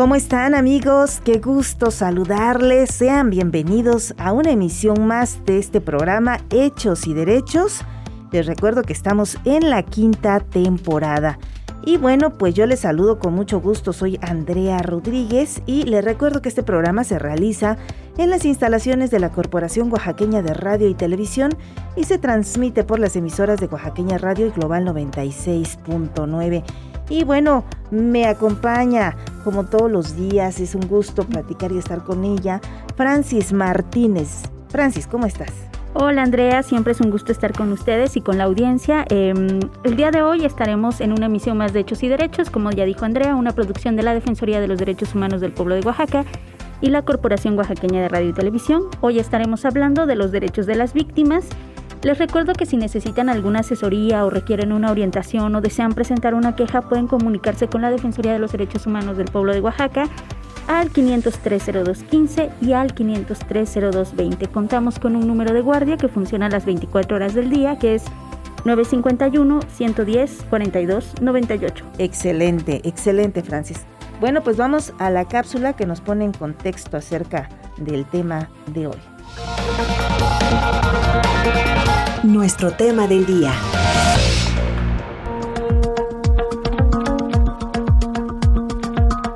¿Cómo están amigos? Qué gusto saludarles. Sean bienvenidos a una emisión más de este programa Hechos y Derechos. Les recuerdo que estamos en la quinta temporada. Y bueno, pues yo les saludo con mucho gusto. Soy Andrea Rodríguez y les recuerdo que este programa se realiza en las instalaciones de la Corporación Oaxaqueña de Radio y Televisión y se transmite por las emisoras de Oaxaqueña Radio y Global 96.9. Y bueno, me acompaña como todos los días, es un gusto platicar y estar con ella, Francis Martínez. Francis, ¿cómo estás? Hola Andrea, siempre es un gusto estar con ustedes y con la audiencia. Em, el día de hoy estaremos en una emisión más de Hechos y Derechos, como ya dijo Andrea, una producción de la Defensoría de los Derechos Humanos del Pueblo de Oaxaca y la Corporación Oaxaqueña de Radio y Televisión. Hoy estaremos hablando de los derechos de las víctimas les recuerdo que si necesitan alguna asesoría o requieren una orientación o desean presentar una queja, pueden comunicarse con la Defensoría de los Derechos Humanos del Pueblo de Oaxaca al 503-0215 y al 503-0220. Contamos con un número de guardia que funciona las 24 horas del día, que es 951-110-4298. Excelente, excelente, Francis. Bueno, pues vamos a la cápsula que nos pone en contexto acerca del tema de hoy. Nuestro tema del día.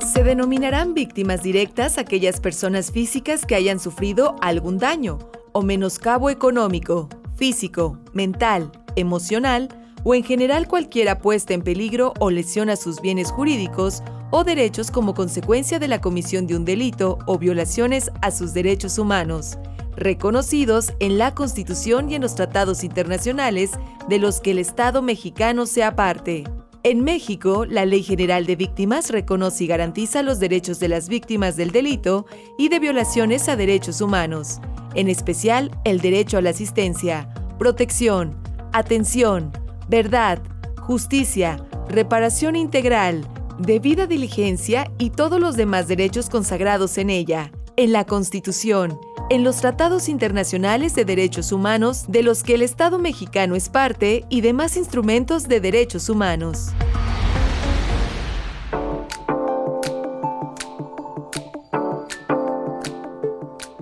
Se denominarán víctimas directas aquellas personas físicas que hayan sufrido algún daño o menoscabo económico, físico, mental, emocional o en general cualquier puesta en peligro o lesión a sus bienes jurídicos o derechos como consecuencia de la comisión de un delito o violaciones a sus derechos humanos reconocidos en la Constitución y en los tratados internacionales de los que el Estado mexicano sea parte. En México, la Ley General de Víctimas reconoce y garantiza los derechos de las víctimas del delito y de violaciones a derechos humanos, en especial el derecho a la asistencia, protección, atención, verdad, justicia, reparación integral, debida diligencia y todos los demás derechos consagrados en ella, en la Constitución, en los tratados internacionales de derechos humanos de los que el Estado mexicano es parte y demás instrumentos de derechos humanos.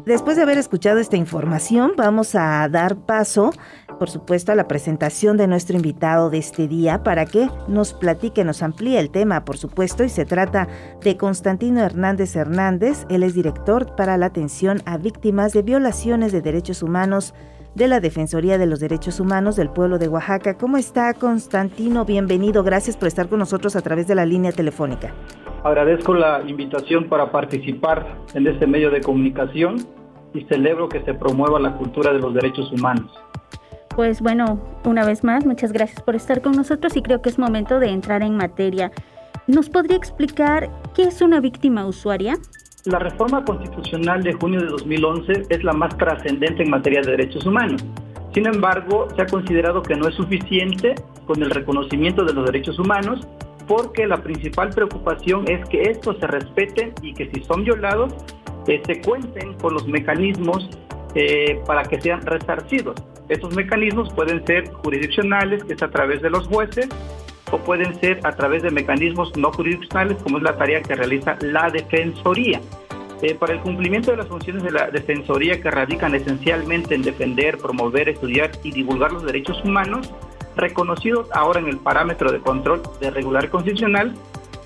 Después de haber escuchado esta información, vamos a dar paso por supuesto, a la presentación de nuestro invitado de este día para que nos platique, nos amplíe el tema, por supuesto, y se trata de Constantino Hernández Hernández. Él es director para la atención a víctimas de violaciones de derechos humanos de la Defensoría de los Derechos Humanos del pueblo de Oaxaca. ¿Cómo está Constantino? Bienvenido. Gracias por estar con nosotros a través de la línea telefónica. Agradezco la invitación para participar en este medio de comunicación y celebro que se promueva la cultura de los derechos humanos. Pues bueno, una vez más, muchas gracias por estar con nosotros y creo que es momento de entrar en materia. ¿Nos podría explicar qué es una víctima usuaria? La reforma constitucional de junio de 2011 es la más trascendente en materia de derechos humanos. Sin embargo, se ha considerado que no es suficiente con el reconocimiento de los derechos humanos porque la principal preocupación es que estos se respeten y que si son violados, eh, se cuenten con los mecanismos eh, para que sean resarcidos. Estos mecanismos pueden ser jurisdiccionales, que es a través de los jueces, o pueden ser a través de mecanismos no jurisdiccionales, como es la tarea que realiza la Defensoría. Eh, para el cumplimiento de las funciones de la Defensoría que radican esencialmente en defender, promover, estudiar y divulgar los derechos humanos, reconocidos ahora en el parámetro de control de regular constitucional,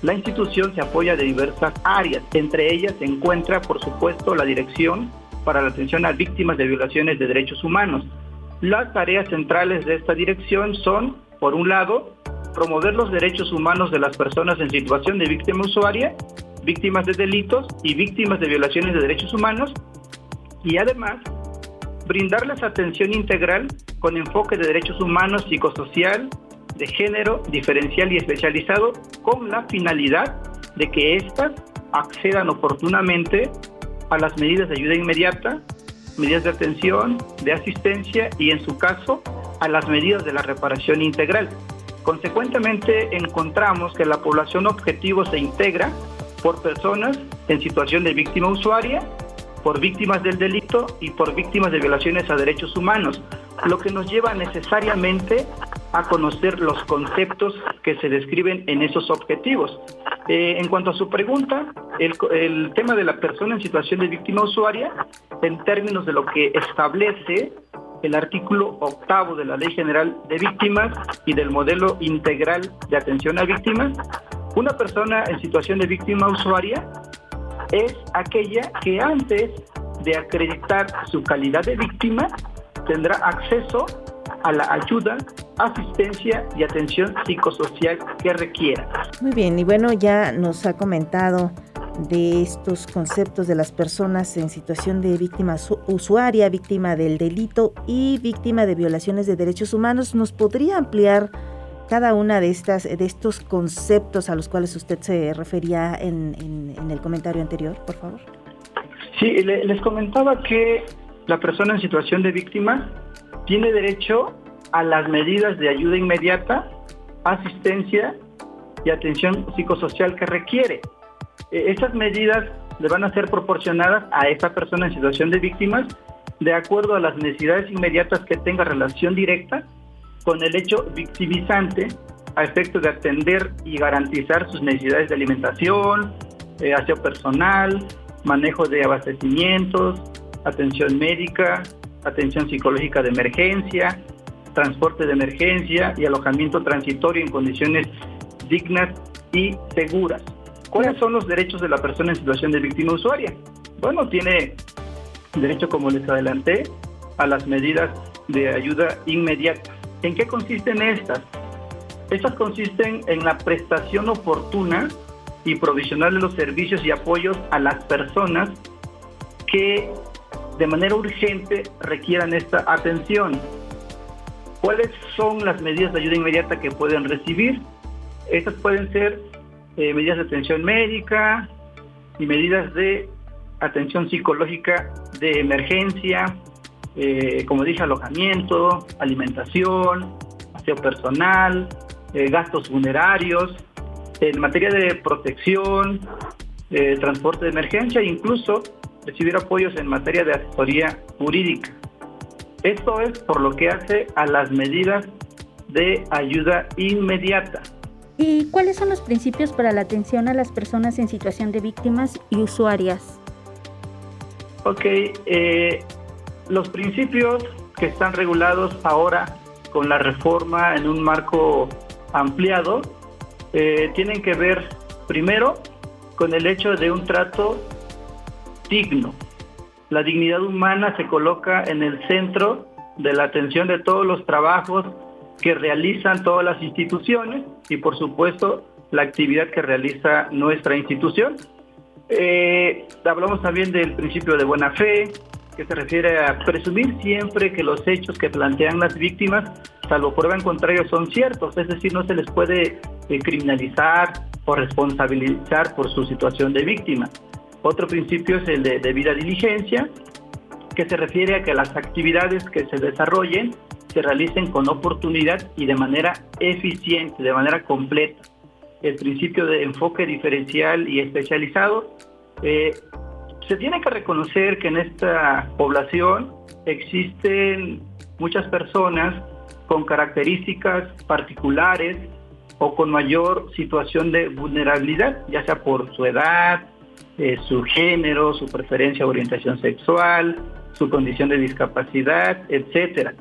la institución se apoya de diversas áreas. Entre ellas se encuentra, por supuesto, la Dirección para la Atención a Víctimas de Violaciones de Derechos Humanos, las tareas centrales de esta dirección son, por un lado, promover los derechos humanos de las personas en situación de víctima usuaria, víctimas de delitos y víctimas de violaciones de derechos humanos, y además brindarles atención integral con enfoque de derechos humanos psicosocial, de género, diferencial y especializado, con la finalidad de que éstas accedan oportunamente a las medidas de ayuda inmediata, medidas de atención, de asistencia y en su caso a las medidas de la reparación integral. Consecuentemente encontramos que la población objetivo se integra por personas en situación de víctima usuaria, por víctimas del delito y por víctimas de violaciones a derechos humanos, lo que nos lleva necesariamente a conocer los conceptos que se describen en esos objetivos. Eh, en cuanto a su pregunta, el, el tema de la persona en situación de víctima usuaria, en términos de lo que establece el artículo octavo de la Ley General de Víctimas y del modelo integral de atención a víctimas, una persona en situación de víctima usuaria es aquella que antes de acreditar su calidad de víctima tendrá acceso a la ayuda, asistencia y atención psicosocial que requiera. Muy bien, y bueno, ya nos ha comentado de estos conceptos de las personas en situación de víctima usuaria, víctima del delito y víctima de violaciones de derechos humanos. ¿Nos podría ampliar cada una de estas de estos conceptos a los cuales usted se refería en, el comentario anterior, por favor? Sí, les comentaba que la persona en situación de víctima tiene derecho a las medidas de ayuda inmediata, asistencia y atención psicosocial que requiere. E, estas medidas le van a ser proporcionadas a esta persona en situación de víctimas de acuerdo a las necesidades inmediatas que tenga relación directa con el hecho victimizante a efecto de atender y garantizar sus necesidades de alimentación, eh, aseo personal, manejo de abastecimientos, atención médica, atención psicológica de emergencia, transporte de emergencia y alojamiento transitorio en condiciones dignas y seguras. ¿Cuáles son los derechos de la persona en situación de víctima usuaria? Bueno, tiene derecho, como les adelanté, a las medidas de ayuda inmediata. ¿En qué consisten estas? Estas consisten en la prestación oportuna y provisional de los servicios y apoyos a las personas que de manera urgente requieran esta atención. ¿Cuáles son las medidas de ayuda inmediata que pueden recibir? Estas pueden ser eh, medidas de atención médica y medidas de atención psicológica de emergencia, eh, como dije, alojamiento, alimentación, aseo personal, eh, gastos funerarios, en materia de protección, transporte de emergencia e incluso recibir apoyos en materia de asesoría jurídica. Esto es por lo que hace a las medidas de ayuda inmediata. ¿Y cuáles son los principios para la atención a las personas en situación de víctimas y usuarias? Ok, eh, los principios que están regulados ahora con la reforma en un marco ampliado eh, tienen que ver primero con el hecho de un trato digno. La dignidad humana se coloca en el centro de la atención de todos los trabajos que realizan todas las instituciones y por supuesto la actividad que realiza nuestra institución. Eh, hablamos también del principio de buena fe, que se refiere a presumir siempre que los hechos que plantean las víctimas, salvo prueba en contrario, son ciertos, es decir, no se les puede eh, criminalizar o responsabilizar por su situación de víctima. Otro principio es el de debida diligencia, que se refiere a que las actividades que se desarrollen se realicen con oportunidad y de manera eficiente, de manera completa. El principio de enfoque diferencial y especializado. Eh, se tiene que reconocer que en esta población existen muchas personas con características particulares o con mayor situación de vulnerabilidad, ya sea por su edad, eh, su género, su preferencia o orientación sexual, su condición de discapacidad, etcétera.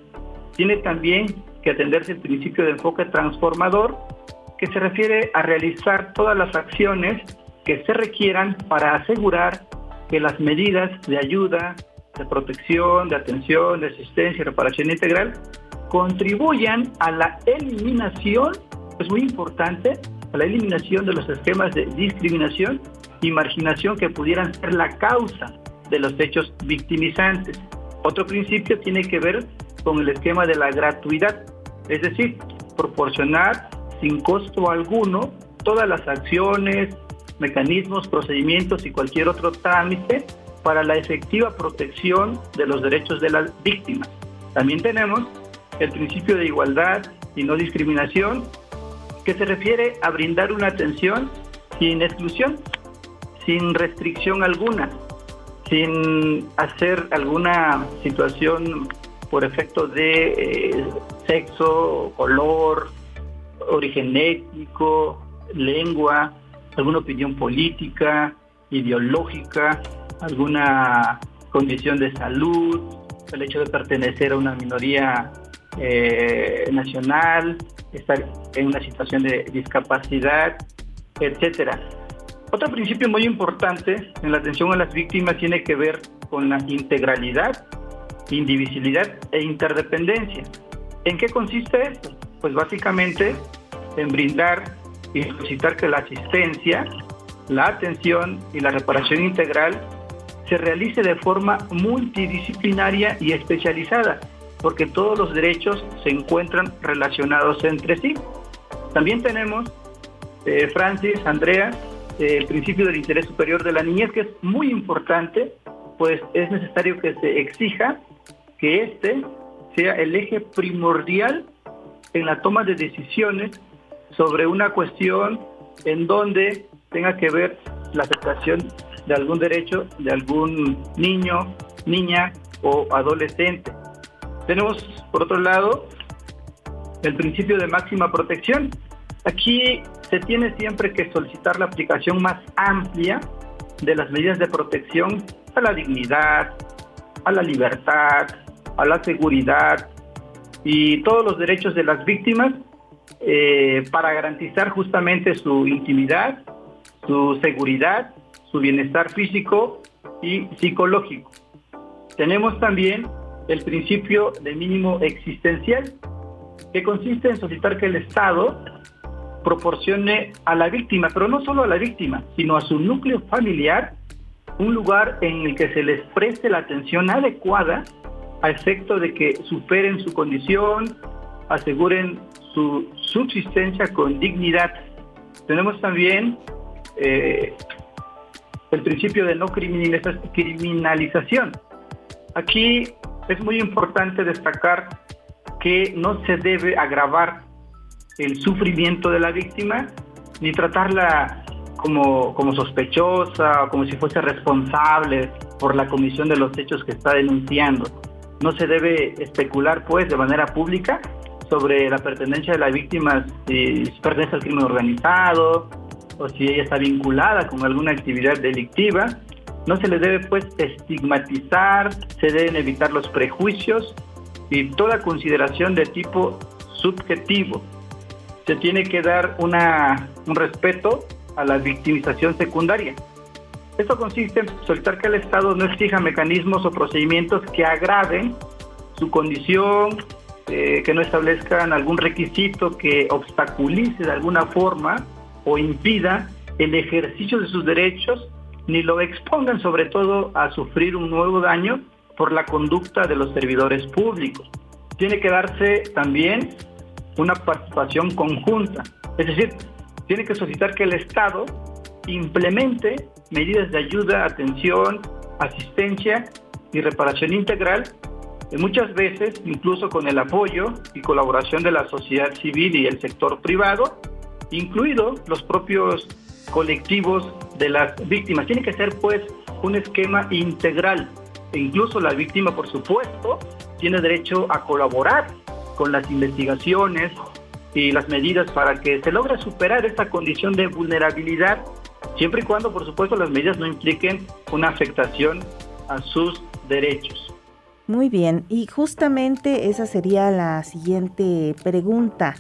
Tiene también que atenderse el principio de enfoque transformador, que se refiere a realizar todas las acciones que se requieran para asegurar que las medidas de ayuda, de protección, de atención, de asistencia y reparación integral contribuyan a la eliminación, es muy importante, a la eliminación de los esquemas de discriminación y marginación que pudieran ser la causa de los hechos victimizantes. Otro principio tiene que ver con el esquema de la gratuidad, es decir, proporcionar sin costo alguno todas las acciones, mecanismos, procedimientos y cualquier otro trámite para la efectiva protección de los derechos de las víctimas. También tenemos el principio de igualdad y no discriminación, que se refiere a brindar una atención sin exclusión, sin restricción alguna, sin hacer alguna situación por efecto de eh, sexo, color, origen étnico, lengua, alguna opinión política, ideológica, alguna condición de salud, el hecho de pertenecer a una minoría eh, nacional, estar en una situación de discapacidad, etcétera. Otro principio muy importante en la atención a las víctimas tiene que ver con la integralidad, indivisibilidad e interdependencia. ¿En qué consiste esto? Pues básicamente en brindar y solicitar que la asistencia, la atención y la reparación integral se realice de forma multidisciplinaria y especializada, porque todos los derechos se encuentran relacionados entre sí. También tenemos, eh, Francis, Andrea, eh, el principio del interés superior de la niñez, que es muy importante, pues es necesario que se exija que este sea el eje primordial en la toma de decisiones sobre una cuestión en donde tenga que ver la aceptación de algún derecho de algún niño, niña o adolescente. Tenemos, por otro lado, el principio de máxima protección. Aquí se tiene siempre que solicitar la aplicación más amplia de las medidas de protección a la dignidad, a la libertad, a la seguridad y todos los derechos de las víctimas eh, para garantizar justamente su intimidad, su seguridad, su bienestar físico y psicológico. Tenemos también el principio de mínimo existencial, que consiste en solicitar que el Estado proporcione a la víctima, pero no solo a la víctima, sino a su núcleo familiar, un lugar en el que se les preste la atención adecuada a efecto de que superen su condición, aseguren su subsistencia con dignidad. Tenemos también eh, el principio de no criminalización. Aquí es muy importante destacar que no se debe agravar el sufrimiento de la víctima ni tratarla como, como sospechosa o como si fuese responsable por la comisión de los hechos que está denunciando. No se debe especular, pues, de manera pública sobre la pertenencia de la víctima, si pertenece al crimen organizado o si ella está vinculada con alguna actividad delictiva. No se le debe, pues, estigmatizar, se deben evitar los prejuicios y toda consideración de tipo subjetivo. Se tiene que dar una, un respeto a la victimización secundaria. Esto consiste en solicitar que el Estado no exija mecanismos o procedimientos que agraven su condición, eh, que no establezcan algún requisito que obstaculice de alguna forma o impida el ejercicio de sus derechos, ni lo expongan sobre todo a sufrir un nuevo daño por la conducta de los servidores públicos. Tiene que darse también una participación conjunta, es decir, tiene que solicitar que el Estado implemente medidas de ayuda, atención, asistencia y reparación integral, muchas veces incluso con el apoyo y colaboración de la sociedad civil y el sector privado, incluido los propios colectivos de las víctimas. Tiene que ser pues un esquema integral e incluso la víctima, por supuesto, tiene derecho a colaborar con las investigaciones y las medidas para que se logre superar esta condición de vulnerabilidad siempre y cuando, por supuesto, las medidas no impliquen una afectación a sus derechos. Muy bien, y justamente esa sería la siguiente pregunta.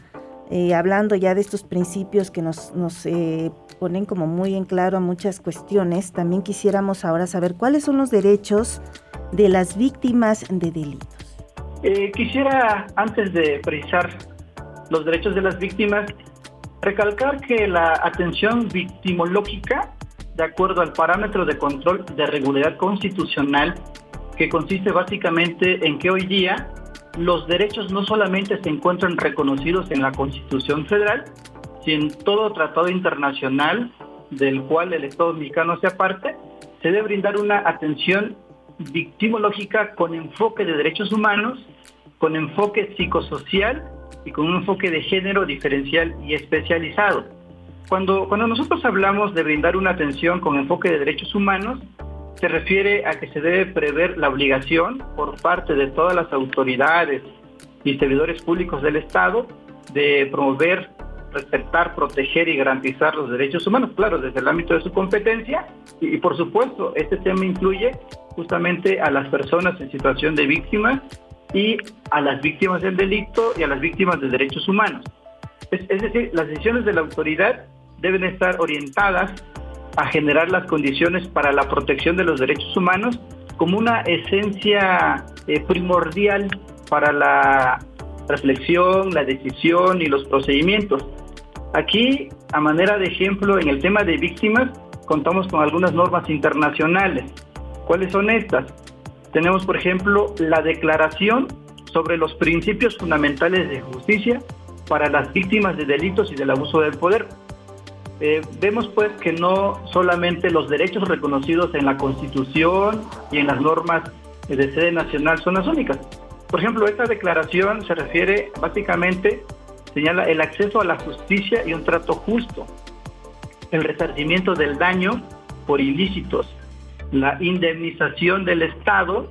Eh, hablando ya de estos principios que nos, nos eh, ponen como muy en claro muchas cuestiones, también quisiéramos ahora saber cuáles son los derechos de las víctimas de delitos. Eh, quisiera, antes de precisar los derechos de las víctimas, Recalcar que la atención victimológica, de acuerdo al parámetro de control de regularidad constitucional, que consiste básicamente en que hoy día los derechos no solamente se encuentran reconocidos en la Constitución Federal, sino en todo tratado internacional del cual el Estado mexicano sea parte, se debe brindar una atención victimológica con enfoque de derechos humanos, con enfoque psicosocial y con un enfoque de género diferencial y especializado. Cuando, cuando nosotros hablamos de brindar una atención con enfoque de derechos humanos, se refiere a que se debe prever la obligación por parte de todas las autoridades y servidores públicos del Estado de promover, respetar, proteger y garantizar los derechos humanos, claro, desde el ámbito de su competencia. Y, por supuesto, este tema incluye justamente a las personas en situación de víctima y a las víctimas del delito y a las víctimas de derechos humanos. Es, decir, las decisiones de la autoridad deben estar orientadas a generar las condiciones para la protección de los derechos humanos como una esencia eh, primordial para la reflexión, la decisión y los procedimientos. Aquí, a manera de ejemplo, en el tema de víctimas, contamos con algunas normas internacionales. ¿Cuáles son estas? Tenemos, por ejemplo, la Declaración sobre los Principios Fundamentales de Justicia para las víctimas de delitos y del abuso del poder. Eh, vemos pues que no solamente los derechos reconocidos en la Constitución y en las normas de sede nacional son las únicas. Por ejemplo, esta declaración se refiere básicamente, señala el acceso a la justicia y un trato justo, el resarcimiento del daño por ilícitos, la indemnización del Estado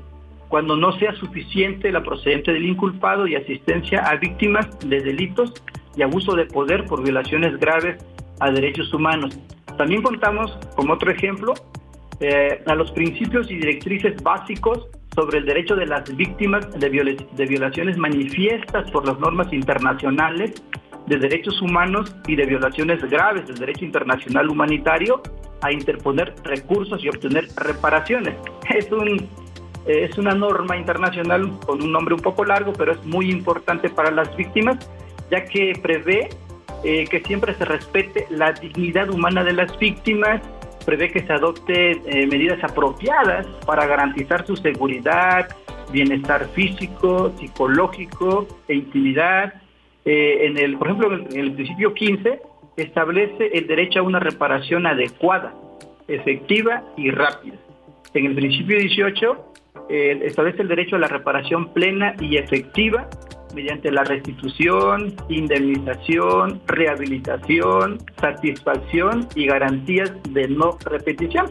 cuando no sea suficiente la procedente del inculpado y asistencia a víctimas de delitos y abuso de poder por violaciones graves a derechos humanos. También contamos, como otro ejemplo, eh, a los principios y directrices básicos sobre el derecho de las víctimas de, de violaciones manifiestas por las normas internacionales de derechos humanos y de violaciones graves del derecho internacional humanitario a interponer recursos y obtener reparaciones. Es, un, es una norma internacional con un nombre un poco largo, pero es muy importante para las víctimas, ya que prevé eh, que siempre se respete la dignidad humana de las víctimas, prevé que se adopte eh, medidas apropiadas para garantizar su seguridad, bienestar físico, psicológico e intimidad. Eh, en el, por ejemplo, en el principio 15 establece el derecho a una reparación adecuada, efectiva y rápida. En el principio 18 eh, establece el derecho a la reparación plena y efectiva mediante la restitución, indemnización, rehabilitación, satisfacción y garantías de no repetición.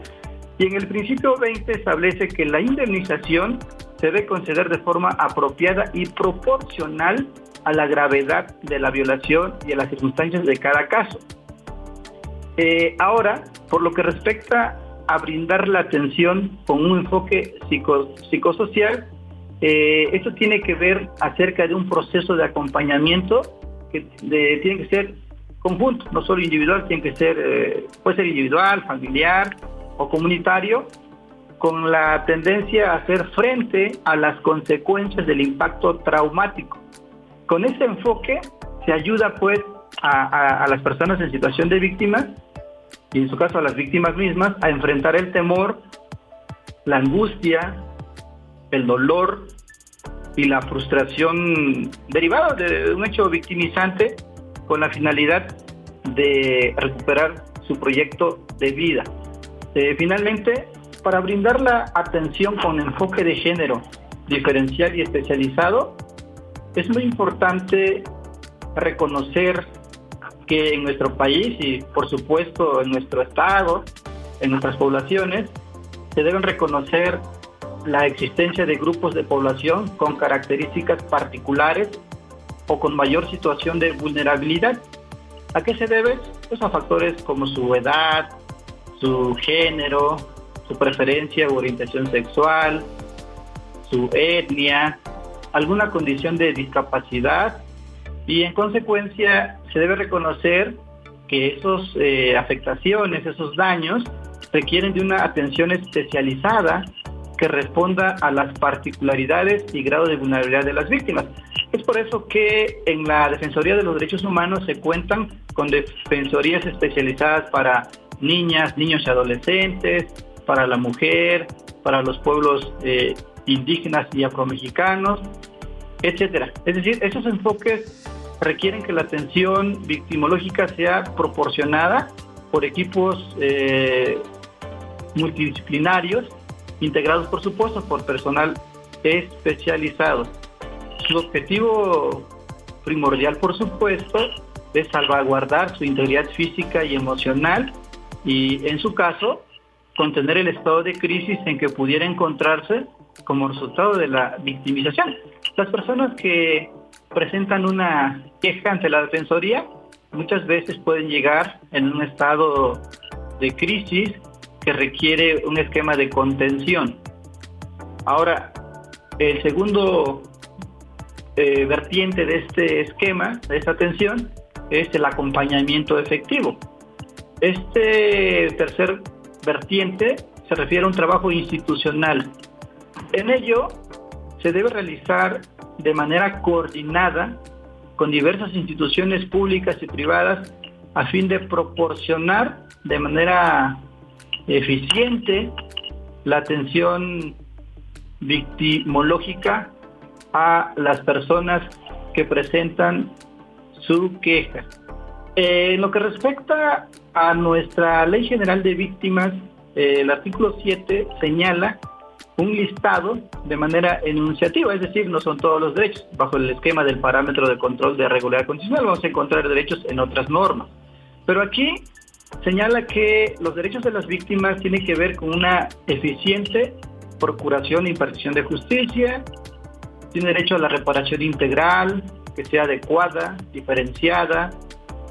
Y en el principio 20 establece que la indemnización se debe conceder de forma apropiada y proporcional a la gravedad de la violación y a las circunstancias de cada caso. Eh, ahora, por lo que respecta a brindar la atención con un enfoque psicosocial, eh, esto tiene que ver acerca de un proceso de acompañamiento que tiene que ser conjunto, no solo individual, tiene que ser, eh, puede ser individual, familiar o comunitario, con la tendencia a hacer frente a las consecuencias del impacto traumático. Con ese enfoque se ayuda pues a, las personas en situación de víctimas y en su caso a las víctimas mismas a enfrentar el temor, la angustia, el dolor y la frustración derivada de un hecho victimizante con la finalidad de recuperar su proyecto de vida. Eh, finalmente, para brindar la atención con enfoque de género diferencial y especializado, es muy importante reconocer que en nuestro país y por supuesto en nuestro estado, en nuestras poblaciones, se deben reconocer la existencia de grupos de población con características particulares o con mayor situación de vulnerabilidad. ¿A qué se debe? Pues a factores como su edad, su género, su preferencia o orientación sexual, su etnia, alguna condición de discapacidad y en consecuencia se debe reconocer que esas eh, afectaciones, esos daños requieren de una atención especializada que responda a las particularidades y grado de vulnerabilidad de las víctimas. Es por eso que en la Defensoría de los Derechos Humanos se cuentan con defensorías especializadas para niñas, niños y adolescentes, para la mujer, para los pueblos eh, indígenas y afromexicanos, etcétera. Es decir, esos enfoques requieren que la atención victimológica sea proporcionada por equipos eh, multidisciplinarios, integrados por supuesto por personal especializado. Su objetivo primordial, por supuesto, es salvaguardar su integridad física y emocional y, en su caso, contener el estado de crisis en que pudiera encontrarse como resultado de la victimización. Las personas que presentan una queja ante la Defensoría muchas veces pueden llegar en un estado de crisis que requiere un esquema de contención. Ahora, el segundo eh, vertiente de este esquema, de esta atención, es el acompañamiento efectivo. Este tercer vertiente se refiere a un trabajo institucional. En ello se debe realizar de manera coordinada con diversas instituciones públicas y privadas a fin de proporcionar de manera eficiente la atención victimológica a las personas que presentan su queja. en lo que respecta a nuestra Ley General de Víctimas, eh, el artículo 7 señala un listado de manera enunciativa, es decir, no son todos los derechos. Bajo el esquema del parámetro de control de regularidad constitucional vamos a encontrar derechos en otras normas. Pero aquí señala que los derechos de las víctimas tienen que ver con una eficiente procuración e impartición de justicia, tiene derecho a la reparación integral, que sea adecuada, diferenciada,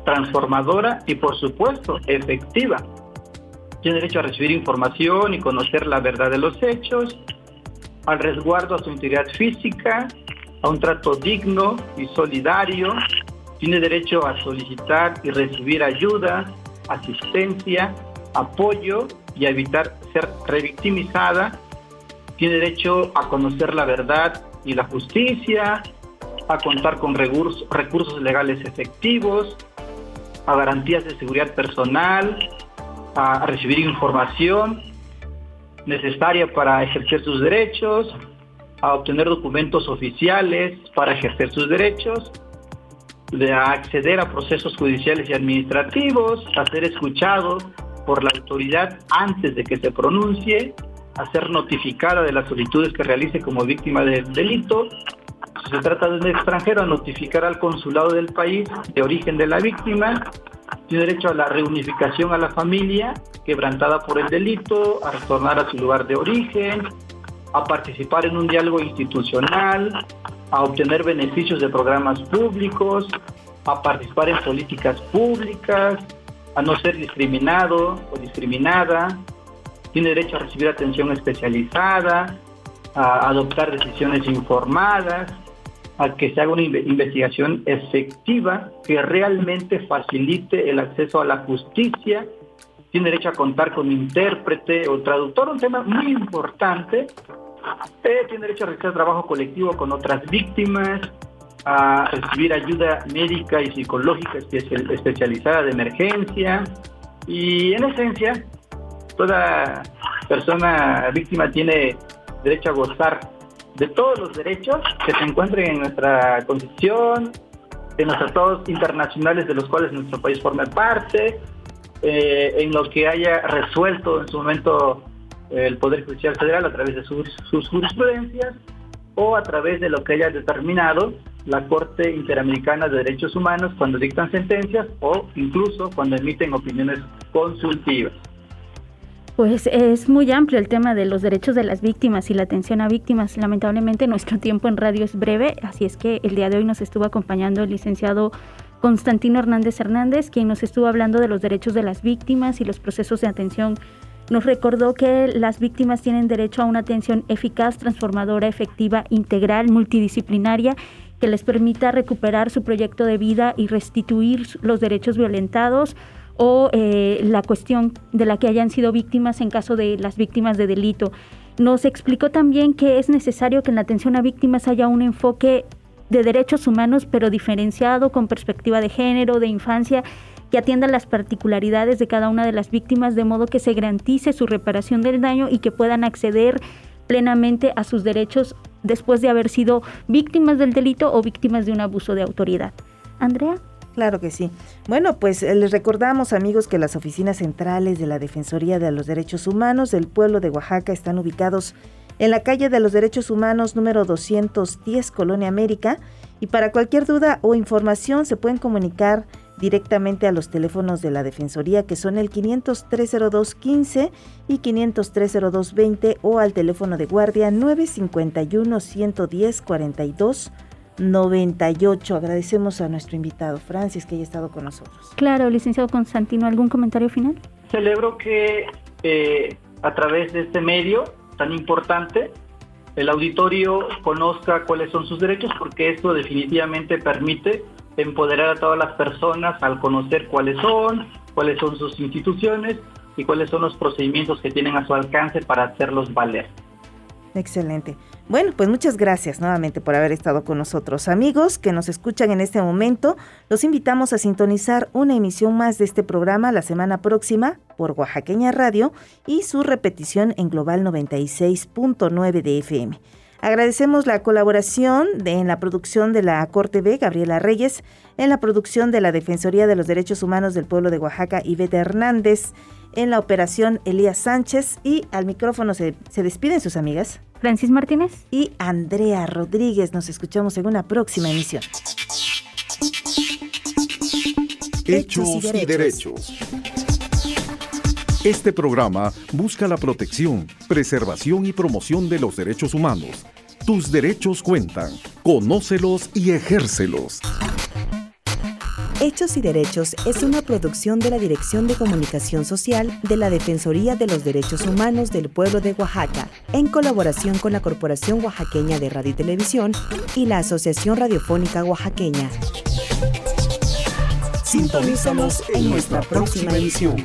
transformadora y por supuesto efectiva. Tiene derecho a recibir información y conocer la verdad de los hechos, al resguardo a su integridad física, a un trato digno y solidario, tiene derecho a solicitar y recibir ayuda, asistencia, apoyo y a evitar ser revictimizada, tiene derecho a conocer la verdad y la justicia, a contar con recursos, recursos legales efectivos, a garantías de seguridad personal, a recibir información necesaria para ejercer sus derechos, a obtener documentos oficiales para ejercer sus derechos, de acceder a procesos judiciales y administrativos, a ser escuchado por la autoridad antes de que se pronuncie, a ser notificada de las solicitudes que realice como víctima del delito. Si se trata de un extranjero, a notificar al consulado del país de origen de la víctima tiene derecho a la reunificación a la familia quebrantada por el delito, a retornar a su lugar de origen, a participar en un diálogo institucional, a obtener beneficios de programas públicos, a participar en políticas públicas, a no ser discriminado o discriminada, tiene derecho a recibir atención especializada, a adoptar decisiones informadas, a que se haga una investigación efectiva que realmente facilite el acceso a la justicia, tiene derecho a contar con intérprete o traductor, un tema muy importante, eh, tiene derecho a realizar trabajo colectivo con otras víctimas, a recibir ayuda médica y psicológica especializada de emergencia. Y en esencia toda persona víctima tiene derecho a gozar de todos los derechos que se encuentren en nuestra Constitución, en los tratados internacionales de los cuales nuestro país forma parte, eh, en lo que haya resuelto en su momento el Poder Judicial Federal a través de sus, sus jurisprudencias o a través de lo que haya determinado la Corte Interamericana de Derechos Humanos cuando dictan sentencias o incluso cuando emiten opiniones consultivas. Pues es muy amplio el tema de los derechos de las víctimas y la atención a víctimas. Lamentablemente nuestro tiempo en radio es breve, así es que el día de hoy nos estuvo acompañando el licenciado Constantino Hernández Hernández, quien nos estuvo hablando de los derechos de las víctimas y los procesos de atención. Nos recordó que las víctimas tienen derecho a una atención eficaz, transformadora, efectiva, integral, multidisciplinaria que les permita recuperar su proyecto de vida y restituir los derechos violentados o eh, la cuestión de la que hayan sido víctimas en caso de las víctimas de delito. Nos explicó también que es necesario que en la atención a víctimas haya un enfoque de derechos humanos, pero diferenciado con perspectiva de género, de infancia, que atienda las particularidades de cada una de las víctimas, de modo que se garantice su reparación del daño y que puedan acceder plenamente a sus derechos después de haber sido víctimas del delito o víctimas de un abuso de autoridad. Andrea. Claro que sí. Bueno, pues eh, les recordamos amigos que las oficinas centrales de la Defensoría de los Derechos Humanos del pueblo de Oaxaca están ubicados en la calle de los Derechos Humanos número 210, Colonia América. Y para cualquier duda o información se pueden comunicar directamente a los teléfonos de la Defensoría que son el 5030215 y 5030220 o al teléfono de guardia 951 110 42 98. Agradecemos a nuestro invitado Francis que haya estado con nosotros. Claro, licenciado Constantino, ¿algún comentario final? Celebro que eh, a través de este medio tan importante el auditorio conozca cuáles son sus derechos porque esto definitivamente permite empoderar a todas las personas al conocer cuáles son, cuáles son sus instituciones y cuáles son los procedimientos que tienen a su alcance para hacerlos valer. Excelente. Bueno, pues muchas gracias nuevamente por haber estado con nosotros. Amigos que nos escuchan en este momento, los invitamos a sintonizar una emisión más de este programa la semana próxima por Oaxaqueña Radio y su repetición en Global 96.9 de FM. Agradecemos la colaboración de, en la producción de la Corte B, Gabriela Reyes, en la producción de la Defensoría de los Derechos Humanos del Pueblo de Oaxaca, Ivete Hernández, en la operación Elías Sánchez y al micrófono se, se despiden sus amigas. Francis Martínez y Andrea Rodríguez. Nos escuchamos en una próxima emisión. Hechos y derechos. Este programa busca la protección, preservación y promoción de los derechos humanos. Tus derechos cuentan. Conócelos y ejércelos. Hechos y Derechos es una producción de la Dirección de Comunicación Social de la Defensoría de los Derechos Humanos del Pueblo de Oaxaca, en colaboración con la Corporación Oaxaqueña de Radio y Televisión y la Asociación Radiofónica Oaxaqueña. Sintonízanos en nuestra próxima emisión.